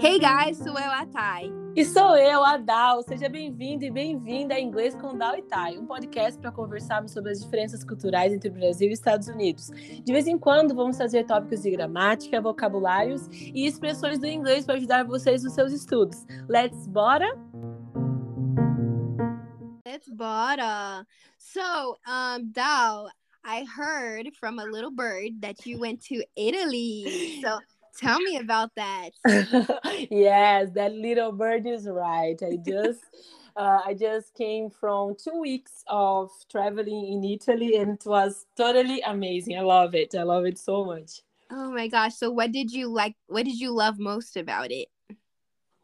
Hey guys, sou eu, a Thay. E sou eu, a Dal. Seja bem-vindo e bem-vinda a Inglês com Dal e Thay, um podcast para conversarmos sobre as diferenças culturais entre o Brasil e Estados Unidos. De vez em quando vamos trazer tópicos de gramática, vocabulários e expressões do inglês para ajudar vocês nos seus estudos. Let's bora? Let's bora. So, um, Dal, I heard from a little bird that you went to Italy. So tell me about that. yes, that little bird is right. I just uh, I just came from two weeks of traveling in Italy and it was totally amazing. I love it. I love it so much. Oh my gosh. So what did you like what did you love most about it?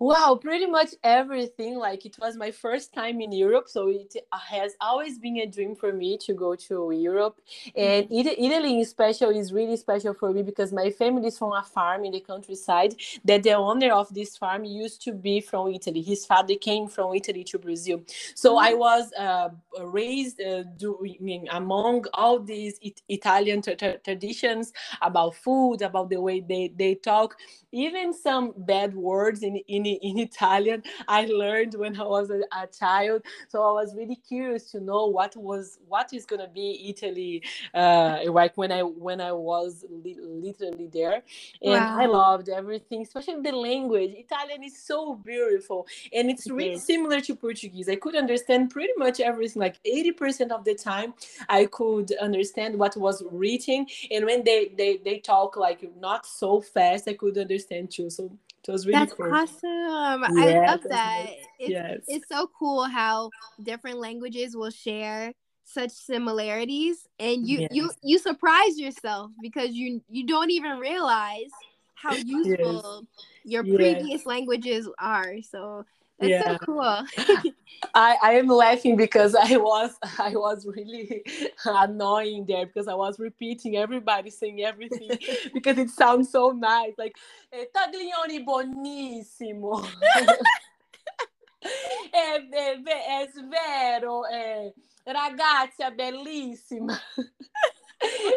Wow, pretty much everything. Like it was my first time in Europe, so it has always been a dream for me to go to Europe. And mm-hmm. Italy, in special, is really special for me because my family is from a farm in the countryside. That the owner of this farm used to be from Italy. His father came from Italy to Brazil, so I mm-hmm. was uh, raised uh, doing, among all these it- Italian t- t- traditions about food, about the way they they talk, even some bad words in in in, Italian I learned when I was a, a, child. So I was really curious to know what was what is gonna be Italy uh, like when I when I was li- literally there, and wow. I loved everything, especially the language. Italian is so beautiful, and it's really similar to Portuguese. I could understand pretty much everything. Like eighty percent of the time, I could understand what was written, and when they they they talk like not so fast, I could understand So it was really That's cool. awesome. Yeah, I love that. It's, yes. it's so cool how different languages will share such similarities and you yes. you you surprise yourself because you you don't even realize how useful yes. your previous languages are. So that's yeah. so cool. I, I am laughing because I was I was really annoying there because I was repeating everybody saying everything because it sounds so nice like eh, taglioni buonissimo. Eh, eh, è, è, eh, è, vero, è, ragazza bellissima.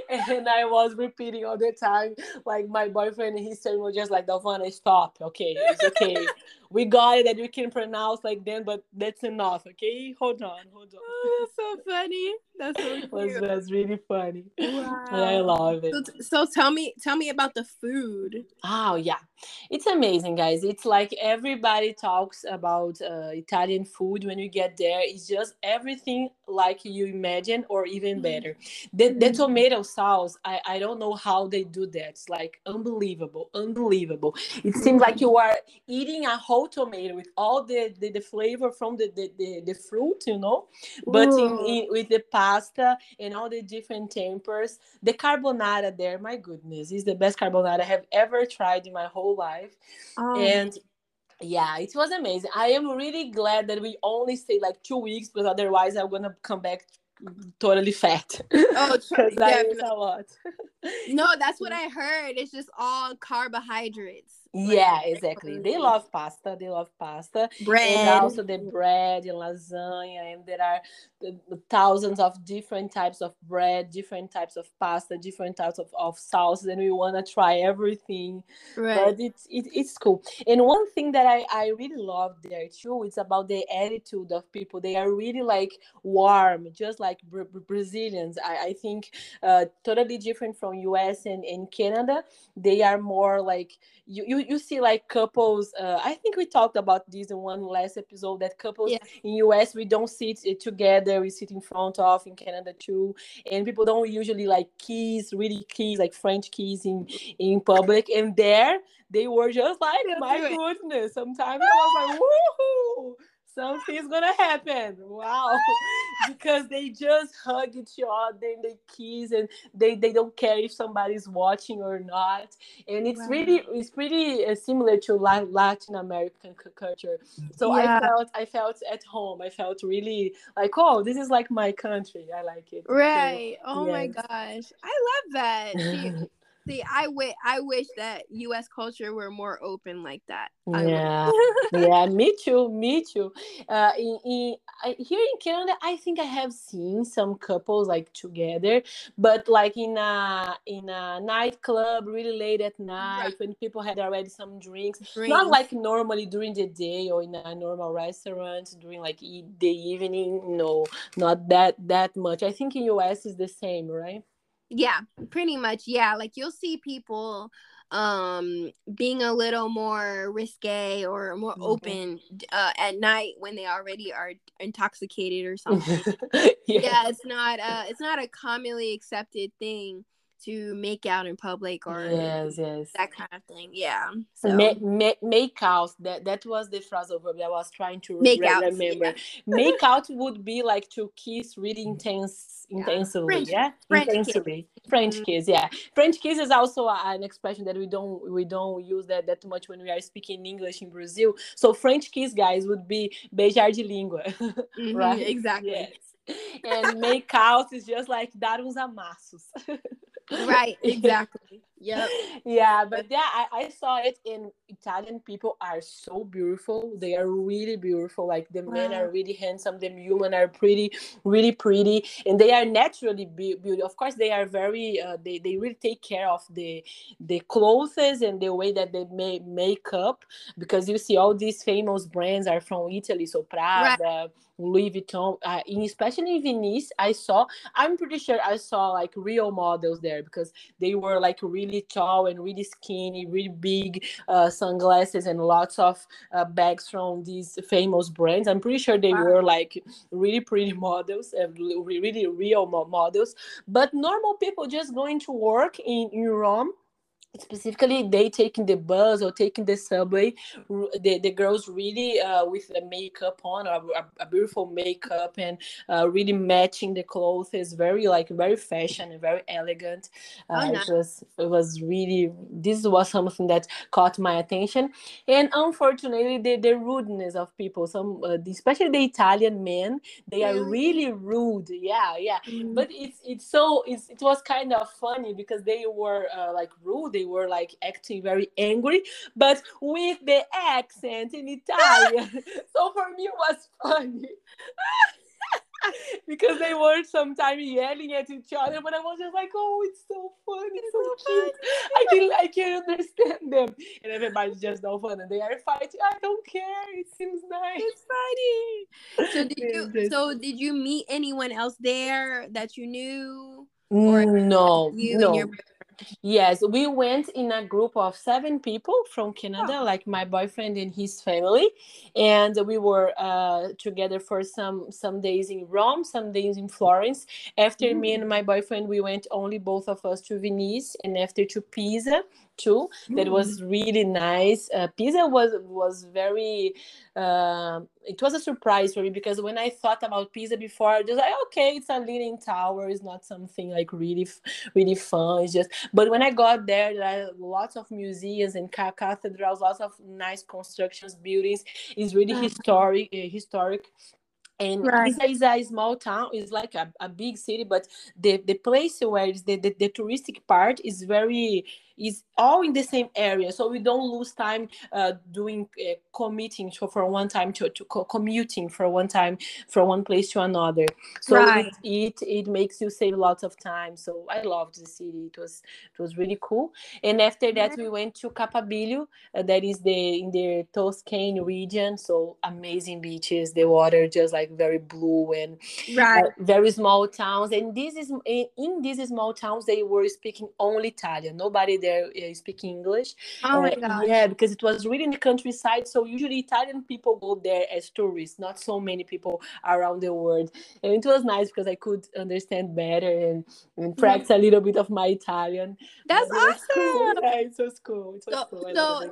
and I was repeating all the time, like my boyfriend his son were just like, Dalvana, stop. Okay, it's okay. We got it that you can pronounce like them, but that's enough. Okay, hold on, hold on. Oh, that's so funny. That's so cute. that's, that's really funny. Wow. I love it. So, so tell me, tell me about the food. Oh yeah, it's amazing, guys. It's like everybody talks about uh, Italian food when you get there. It's just everything like you imagine, or even mm-hmm. better. The, the mm-hmm. tomato sauce, I, I don't know how they do that. It's like unbelievable, unbelievable. It seems like you are eating a whole whole tomato with all the, the, the flavor from the, the, the, the, fruit, you know, but in, in, with the pasta and all the different tempers. The carbonara there, my goodness, is the best carbonara I have ever tried in my whole life. Oh. And yeah it was amazing i am really glad that we only stayed like two weeks because otherwise i'm gonna come back totally fat. Oh, that is a lot. no, that's what I heard. It's just all carbohydrates. Yeah, exactly. They love pasta. They love pasta. Bread. And also the bread and lasagna. And there are thousands of different types of bread, different types of pasta, different types of, of sauces. And we want to try everything. Right. But it's, it, it's cool. And one thing that I, I really love there too, it's about the attitude of people. They are really like warm, just like Brazilians. I, I think uh, totally different from US and, and Canada. They are more like, you, you you see like couples uh, i think we talked about this in one last episode that couples yeah. in us we don't sit uh, together we sit in front of in canada too and people don't usually like kiss really kiss like french kiss in in public and there they were just like my goodness sometimes i was like woohoo something's gonna happen. Wow. because they just hug each other and they kiss and they, they don't care if somebody's watching or not. And it's really it's pretty uh, similar to Latin American culture. So yeah. I felt I felt at home. I felt really like, oh, this is like my country. I like it. Right. So, oh yes. my gosh. I love that. See, I wish I wish that U.S. culture were more open like that. yeah, yeah, me too, me too. Uh, in, in here in Canada, I think I have seen some couples like together, but like in a in a nightclub, really late at night right. when people had already some drinks, drinks, not like normally during the day or in a normal restaurant during like the evening. No, not that that much. I think in US is the same, right? Yeah, pretty much. Yeah, like you'll see people um being a little more risque or more mm-hmm. open uh, at night when they already are intoxicated or something. yeah. yeah, it's not uh it's not a commonly accepted thing to make out in public or yes, yes, that kind of thing. Yeah. So make, make, make out that that was the phrase verb that I was trying to make re- out, remember. Yeah. make out would be like to kiss really intense, yeah. intensely. French, yeah, French intensely. Kiss. French mm-hmm. kiss. Yeah, French kiss is also an expression that we don't we don't use that that much when we are speaking English in Brazil. So French kiss, guys, would be beijar de língua, mm-hmm, right? Exactly. Yes and make out is just like dar uns amassos. right, exactly. Yep. Yeah, but yeah, I, I saw it in Italian people are so beautiful. They are really beautiful. Like the wow. men are really handsome, the women are pretty, really pretty, and they are naturally beautiful. Of course, they are very. Uh, they they really take care of the the clothes and the way that they make makeup because you see all these famous brands are from Italy. So Prada. Right Louis Vuitton, uh, in, especially in Venice, I saw. I'm pretty sure I saw like real models there because they were like really tall and really skinny, really big uh, sunglasses and lots of uh, bags from these famous brands. I'm pretty sure they wow. were like really pretty models, and really real models. But normal people just going to work in, in Rome specifically they taking the bus or taking the subway the, the girls really uh, with the makeup on a, a beautiful makeup and uh, really matching the clothes. Is very like very fashion and very elegant. Uh, oh, nice. it was it was really this was something that caught my attention. And unfortunately the, the rudeness of people some uh, especially the italian men they are really rude. Yeah yeah. Mm-hmm. but it's it's so it's, it was kind of funny because they were uh, like rude. They were like acting very angry, but with the accent in Italian. so for me, it was funny. because they were sometimes yelling at each other, but I was just like, "Oh, it's so funny, it's so, cute." I can I can understand them, and everybody's just no fun, and they are fighting. I don't care. It seems nice. It's funny. So did you? So did you meet anyone else there that you knew? Or no, you no. Yes, we went in a group of seven people from Canada, oh. like my boyfriend and his family, and we were uh, together for some some days in Rome, some days in Florence. After mm-hmm. me and my boyfriend, we went only both of us to Venice, and after to Pisa, too that was mm. really nice uh, pisa was was very uh, it was a surprise for me because when i thought about pisa before i was like okay it's a leaning tower it's not something like really really fun it's just but when i got there there are lots of museums and cathedrals lots of nice constructions buildings it's really mm-hmm. historic uh, historic and right. Pisa is a small town it's like a, a big city but the the place where the, the, the touristic part is very is all in the same area. So we don't lose time uh, doing uh, commuting to, for one time to, to co- commuting for one time from one place to another. So right. it, it, it makes you save lots of time. So i loved the city. It was it was really cool. And after that we went to Capalbio uh, that is the in the toscane region. So amazing beaches. The water just like very blue and uh, very small towns. And this is in these small towns they were speaking only italian. Nobody there uh, speaking English. Oh my god! Yeah, because it was really in the countryside. So usually Italian people go there as tourists, not so many people around the world. And it was nice because I could understand better and, and mm-hmm. practice a little bit of my Italian. That's awesome! Cool. Yeah, it was cool. It was so, cool. So,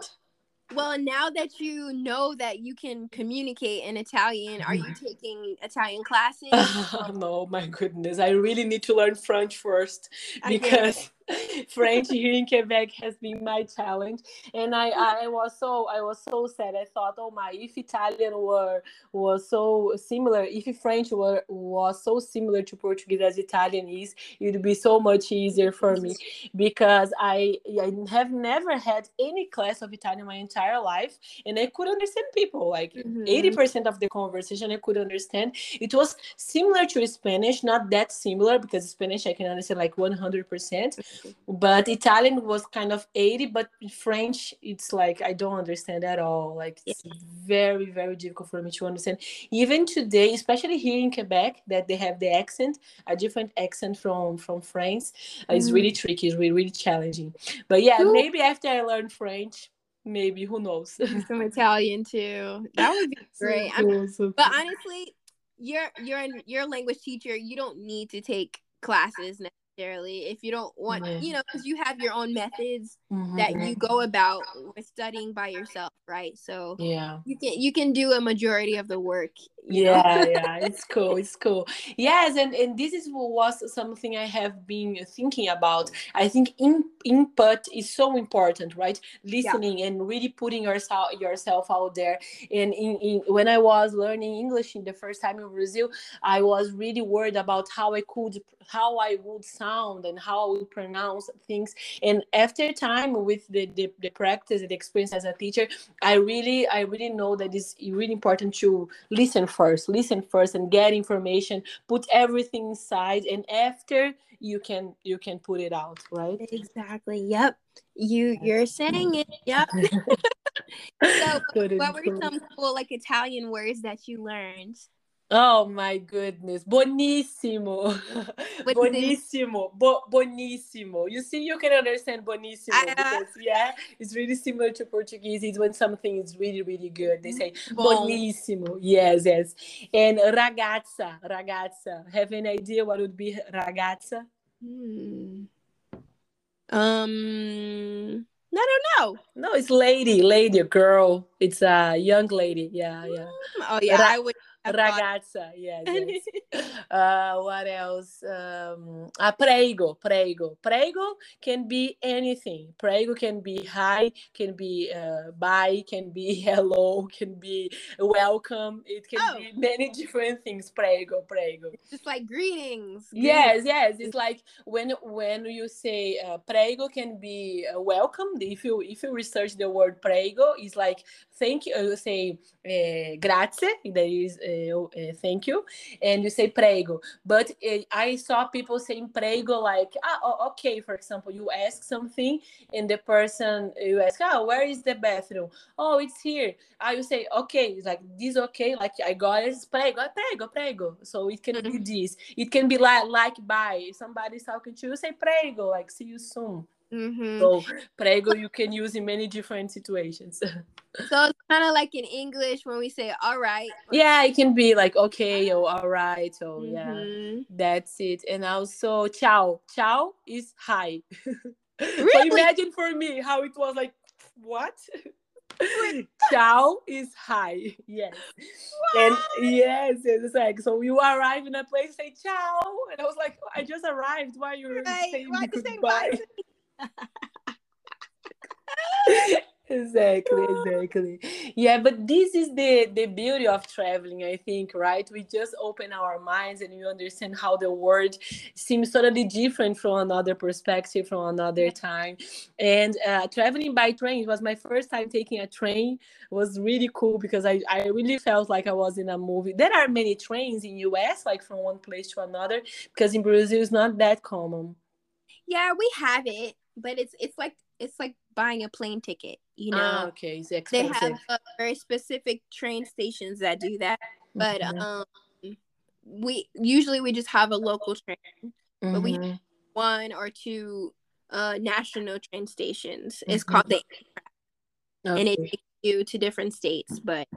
well, now that you know that you can communicate in Italian, are you taking Italian classes? no, my goodness. I really need to learn French first because French here in Quebec has been my challenge, and I, I was so I was so sad. I thought, oh my, if Italian were was so similar, if French were was so similar to Portuguese as Italian is, it would be so much easier for me because I I have never had any class of Italian my entire life, and I could understand people like 80 mm-hmm. percent of the conversation I could understand. It was similar to Spanish, not that similar because Spanish I can understand like one hundred percent but Italian was kind of 80, but French, it's like I don't understand at all. Like it's yeah. very, very difficult for me to understand. Even today, especially here in Quebec, that they have the accent, a different accent from from France, mm. it's really tricky, it's really, really challenging. But yeah, Ooh. maybe after I learn French, maybe who knows? Some Italian too. That would be great. So cool, so but honestly, you're you're you're a language teacher. You don't need to take classes necessarily if you don't want you know because you have your own methods mm-hmm. that you go about with studying by yourself right? So yeah. you can you can do a majority of the work yeah yeah it's cool it's cool. Yes and and this is was something i have been thinking about. I think in, input is so important right? Listening yeah. and really putting yourself yourself out there. And in, in when i was learning english in the first time in brazil i was really worried about how i could how i would sound and how i would pronounce things. And after time with the, the, the practice and the experience as a teacher i really i really know that it's really important to listen first. Listen first and get information. Put everything inside and after you can you can put it out right? Exactly. Yep. You you're saying it. Yep. So what were some cool like italian words that you learned Oh my goodness. Bonissimo. bonissimo. Bo- bonissimo. You see, you can understand bonissimo uh, because, yeah, it's really similar to Portuguese. It's when something is really, really good. They say bon. bonissimo. Yes, yes. And ragazza. Ragazza. Have an idea what would be ragazza? Hmm. Um, I don't know. No, it's lady, lady, girl. It's a young lady. Yeah, yeah. Oh, yeah. Ra- I would Ragazza, yes. yes. uh, what else? Um, uh, prego, prego. Prego can be anything. Prego can be hi, can be uh, bye, can be hello, can be welcome. It can oh. be many different things. Prego, prego. It's just like greetings. Yes, yes. It's like when when you say uh, prego can be uh, welcome. If you if you research the word prego, it's like thank you. You say uh, grazie. That is uh, thank you, and you say prego. But uh, I saw people saying prego like, ah, okay. For example, you ask something, and the person you ask, oh, where is the bathroom? Oh, it's here. I ah, will say, okay, it's like this, okay, like I got it. It's prego, prego, prego. So it can mm-hmm. be this. It can be like like bye. If somebody's talking to you, say prego, like see you soon. Mm-hmm. So prego you can use in many different situations. so it's kind of like in English when we say all right. Yeah, it can be like okay or all right. So mm-hmm. yeah, that's it. And also ciao. Ciao is hi. Really? so imagine for me how it was like what? ciao is hi. Yes. What? And yes, it's like so you arrive in a place, say ciao. And I was like, I just arrived. Why are you right. saying Why goodbye? exactly exactly. Yeah but this is the the beauty of traveling i think right? We just open our minds and we understand how the world seems totally different from another perspective from another time. And uh, traveling by train it was my first time taking a train it was really cool because I, I really felt like i was in a movie. There are many trains in us like from one place to another because in brazil it's not that common. Yeah we have it but it's it's like it's like buying a plane ticket. You know, ah, okay, it's they have uh, very specific train stations that do that, but mm-hmm. um, we usually we just have a local train, mm-hmm. but we have mm-hmm. one or two uh national train stations. It's mm-hmm. called the okay. and it takes you to different states, but.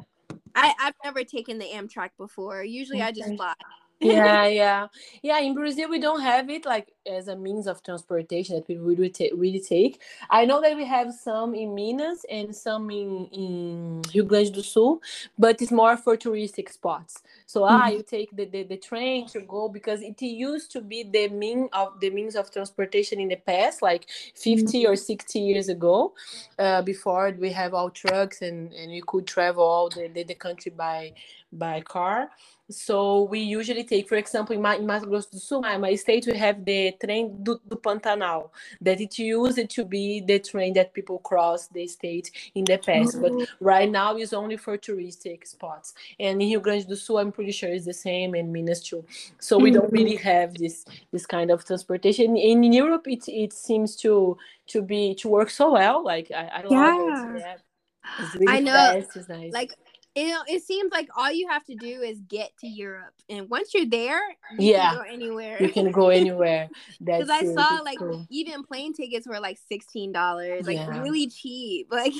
I, I've never taken the Amtrak before. Usually. I just fly yeah yeah yeah in brazil we don't have it like as a means of transportation that we really, really take. I know that we have some in Minas and some in, in Rio Grande do Sul, but it's more for touristic spots. So ah, mm-hmm. ah, you take the, the, the train to go because it used to be the mean of the means of transportation in the past, like 50 mm-hmm. or 60 years ago, uh, before we have all trucks and, and we could travel all the, the, the country by by car. So we usually take, for example, in, in Mato Grosso do Sul, my, my state, we have the train do, do Pantanal, that it used to be the train that people cross the state in the past. Mm -hmm. But right now it's only for touristic spots. And in Rio Grande do Sul, I'm pretty sure it's the same, and Minas too. So we don't really have this this kind of transportation. In, in Europe, it, it seems to to be to work so well. Like I, I love yeah. it. Yeah. Really I know. Fast. It's nice. Like it, it seems like all you have to do is get to Europe, and once you're there, you yeah, go anywhere. You can go anywhere. Because I saw like cool. even plane tickets were like sixteen dollars, like yeah. really cheap. Like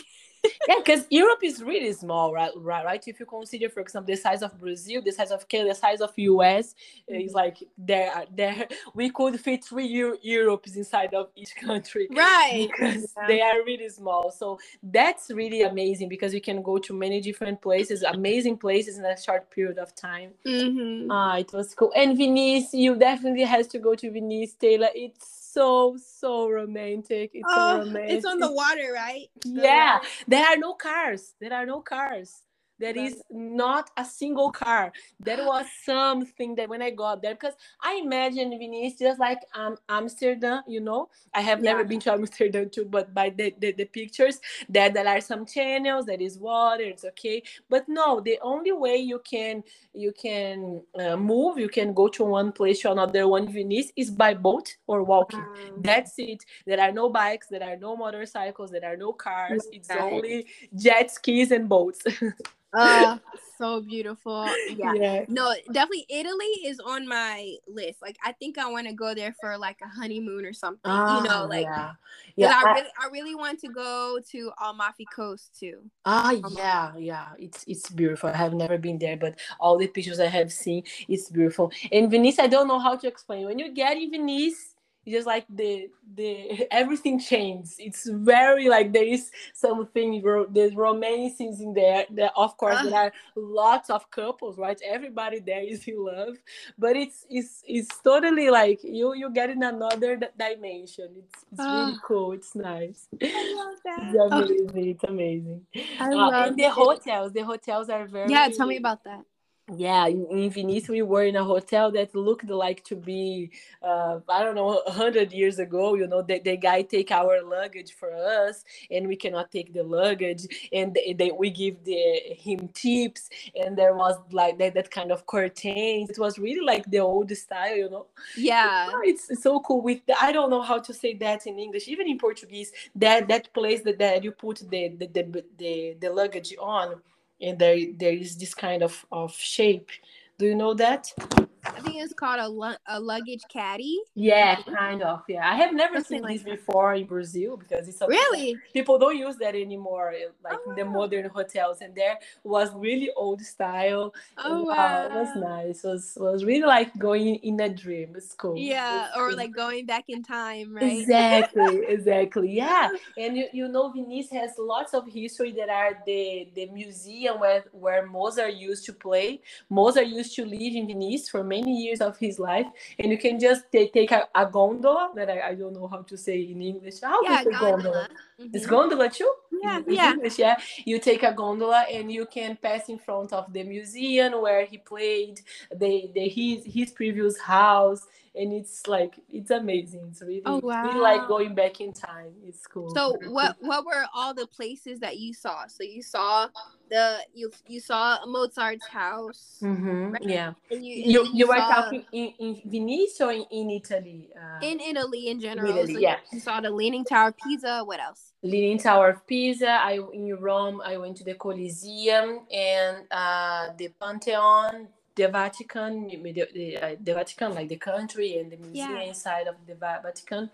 yeah, because Europe is really small, right? Right, right. If you consider, for example, the size of Brazil, the size of Canada, the size of US, mm-hmm. is like there, there. We could fit three Euro- Europes inside of each country, right? Because yeah. they are really small. So that's really amazing because you can go to many different places, amazing places in a short period of time. Mm-hmm. Ah, it was cool. And Venice, you definitely has to go to Venice, Taylor. It's so so romantic. It's oh, so romantic. It's on the water, right? Yeah. There are no cars. There are no cars. There is not a single car. That was something that when I got there, because I imagine Venice just like um, Amsterdam, you know. I have yeah. never been to Amsterdam too, but by the, the, the pictures, that there are some channels, there is water, it's okay. But no, the only way you can you can uh, move, you can go to one place to another one Venice is by boat or walking. Um, That's it. There are no bikes, there are no motorcycles, there are no cars. It's only jet skis and boats. uh so beautiful. Yeah. yeah. no definitely italy is on my list. Like i think i want to go there for like a honeymoon or something you know ah, like yeah, yeah I, I, really i really want to go to amalfi coast too. Ah yeah yeah. It's it's beautiful. I have never been there but all the pictures i have seen it's beautiful. In venice i don't know how to explain. When you get in venice just like the the everything changes. It's very like there is something there's romances in there there of course uh. there ah. are lots of couples right? Everybody there is in love. But it's it's it's totally like you you get in another dimension. It's, it's uh. really cool. It's nice. It's amazing oh. it's amazing. I uh, love and the hotels the hotels are very yeah tell me about that yeah in, venice we were in a hotel that looked like to be uh, i don't know 100 years ago you know the, the guy take our luggage for us and we cannot take the luggage and they, they, we give the him tips and there was like that, that kind of curtains. It was really like the old style you know? Yeah. it's, it's so cool with the, i don't know how to say that in english. Even in portuguese that that place that, that you put the the, the, the, the luggage on and there there is this kind of of shape. Do you know that I think it's called a, a luggage caddy. Yeah, kind of. Yeah, I have never Something seen like this that. before in Brazil because it's really people don't use that anymore, eh, like oh, in the wow. modern hotels. And there was really old style. Oh wow, it was nice. It was was really like going in a dream. It's cool. Yeah, it's or like going back in time, right? Exactly, exactly. Yeah, and you, you know Venice has lots of history that are the the museum where where Mozart used to play. Mozart used to live in Venice for many years of his life and you can just take, take a, a gondola that I, I don't know how to say in english how yeah, gondola, gondola. Mm-hmm. it's gondola too yeah in, yeah. English, yeah you take a gondola and you can pass in front of the museum where he played the, the his his previous house and it's like it's amazing. It's really, oh, wow. really like going back in time. It's cool. So what what were all the places that you saw? So you saw the you you saw Mozart's house. Mm-hmm. Right? Yeah. And you you, you, you saw... were talking in, in Venice or in, in Italy? Uh, in Italy in general. Italy, so yeah. You saw the Leaning Tower of Pisa. What else? Leaning Tower of Pisa. I in Rome. I went to the Colosseum and uh, the Pantheon the Vatican, the, the, uh, the, Vatican, like the country and the museum yeah. inside of the Vatican.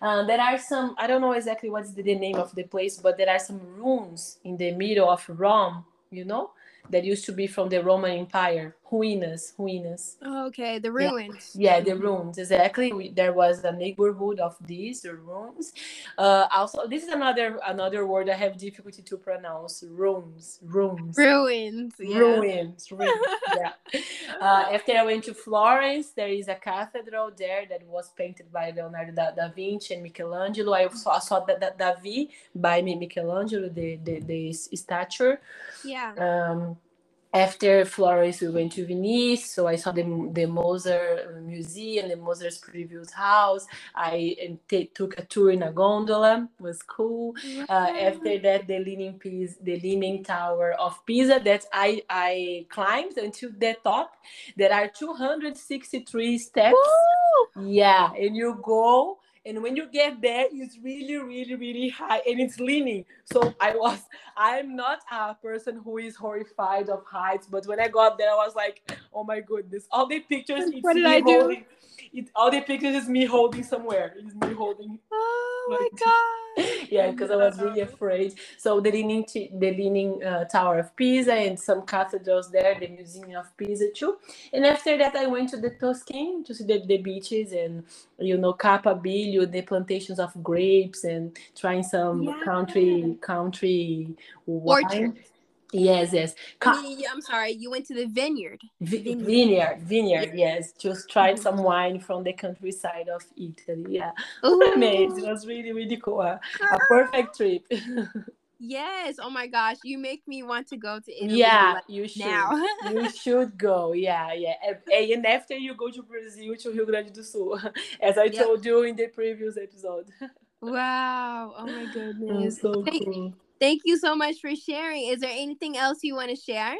Uh, there are some, I don't know exactly what's the, the, name of the place, but there are some ruins in the middle of Rome, you know, that used to be from the Roman Empire. Ruínas, ruínas. Oh, okay, the ruins. Yeah, yeah the ruins exactly. We, there was a neighborhood of these, the ruins. Uh, also, this is another another word I have difficulty to pronounce. Ruins, ruins, ruins, yeah. ruins, ruins. yeah. Uh, after I went to Florence, there is a cathedral there that was painted by Leonardo da, da Vinci and Michelangelo. I saw, I saw that, that Davi by Michelangelo, the the, the statue. Yeah. Um, after Florence, we went to Venice. So I saw the, the Mozart Museum, the Mozart's previous house. I t- took a tour in a gondola. It was cool. Uh, after that, the Leaning Pisa, the Leaning Tower of Pisa that I I climbed until the top. There are 263 steps. Woo! Yeah, and you go and when you get there it's really really really high and it's leaning. So i was i'm not a person who is horrified of heights but when i got there i was like oh my goodness. All the pictures what did i do? it, all the pictures is me holding somewhere. It's me holding ah. Oh my god yeah, because I was really afraid. So the leaning, the leaning uh, Tower of Pisa and some cathedrals there, the Museum of Pisa too. And after that, I went to the Tuscany to see the, the beaches and you know Capalbio, the plantations of grapes, and trying some yeah. country country wine. Orchard. Yes, yes. I mean, I'm sorry, you went to the vineyard. V- vineyard, vineyard, yes. Just tried some mm-hmm. wine from the countryside of Italy. Yeah. Amazing. It was really, really cool. A, a ah. perfect trip. yes. Oh my gosh. You make me want to go to Italy. Yeah, you should. Now. you should go. Yeah, yeah. And after you go to Brazil, to Rio Grande do Sul, as I yep. told you in the previous episode. Wow. Oh my goodness. so cool. Thank you so much for sharing. Is there anything else you want to share?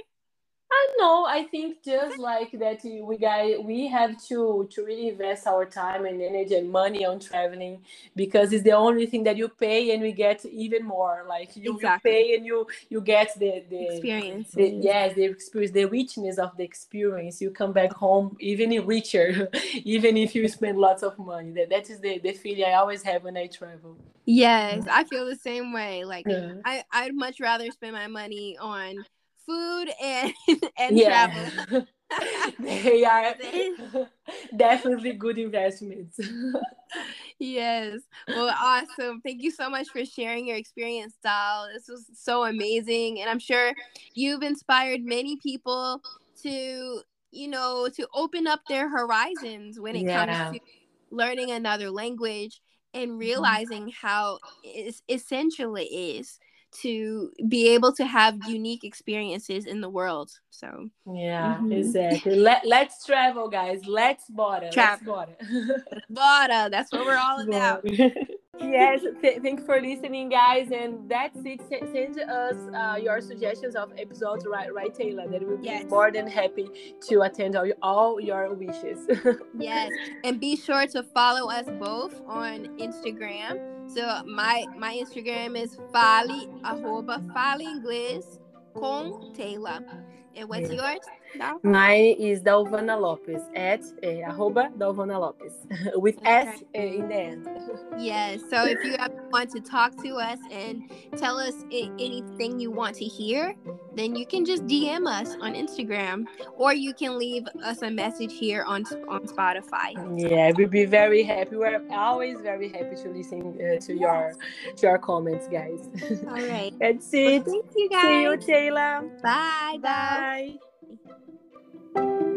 I know. I think just like that, we guys we have to to really invest our time and energy and money on traveling because it's the only thing that you pay and we get even more. Like you, exactly. you pay and you you get the the experience. The, yes, the experience, the richness of the experience. You come back home even richer, even if you spend lots of money. That that is the the feeling I always have when I travel. Yes, I feel the same way. Like yeah. I I'd much rather spend my money on food and and yeah. travel. they are definitely good investments. yes. Well, awesome. Thank you so much for sharing your experience, Dal. This was so amazing. And I'm sure you've inspired many people to, you know, to open up their horizons when it yeah. comes to learning another language and mm-hmm. realizing how essential it is to be able to have unique experiences in the world. So yeah, mm-hmm. exactly. Let let's travel, guys. Let's bora. Travel. Let's bora. bora. That's what we're all about. yes, th- you for listening, guys. And that's it. S- send us uh, your suggestions of episodes, right? Right, Taylor. That we'll yes. be more than happy to attend all, all your wishes. yes, and be sure to follow us both on Instagram so my my Instagram is fale arroba fale inglês com Taylor. And what's yours? Mine is Dalvana Lopes at uh, arroba Dalvana Lopes with okay. S in the end. Yes. So if you want to talk to us and tell us anything you want to hear, then you can just DM us on Instagram, or you can leave us a message here on on Spotify. Yeah, we'd be very happy. We're always very happy to listen uh, to your to your comments, guys. All right. That's it. Well, thank you, guys. See you, Taylor. Bye. Bye. bye happy.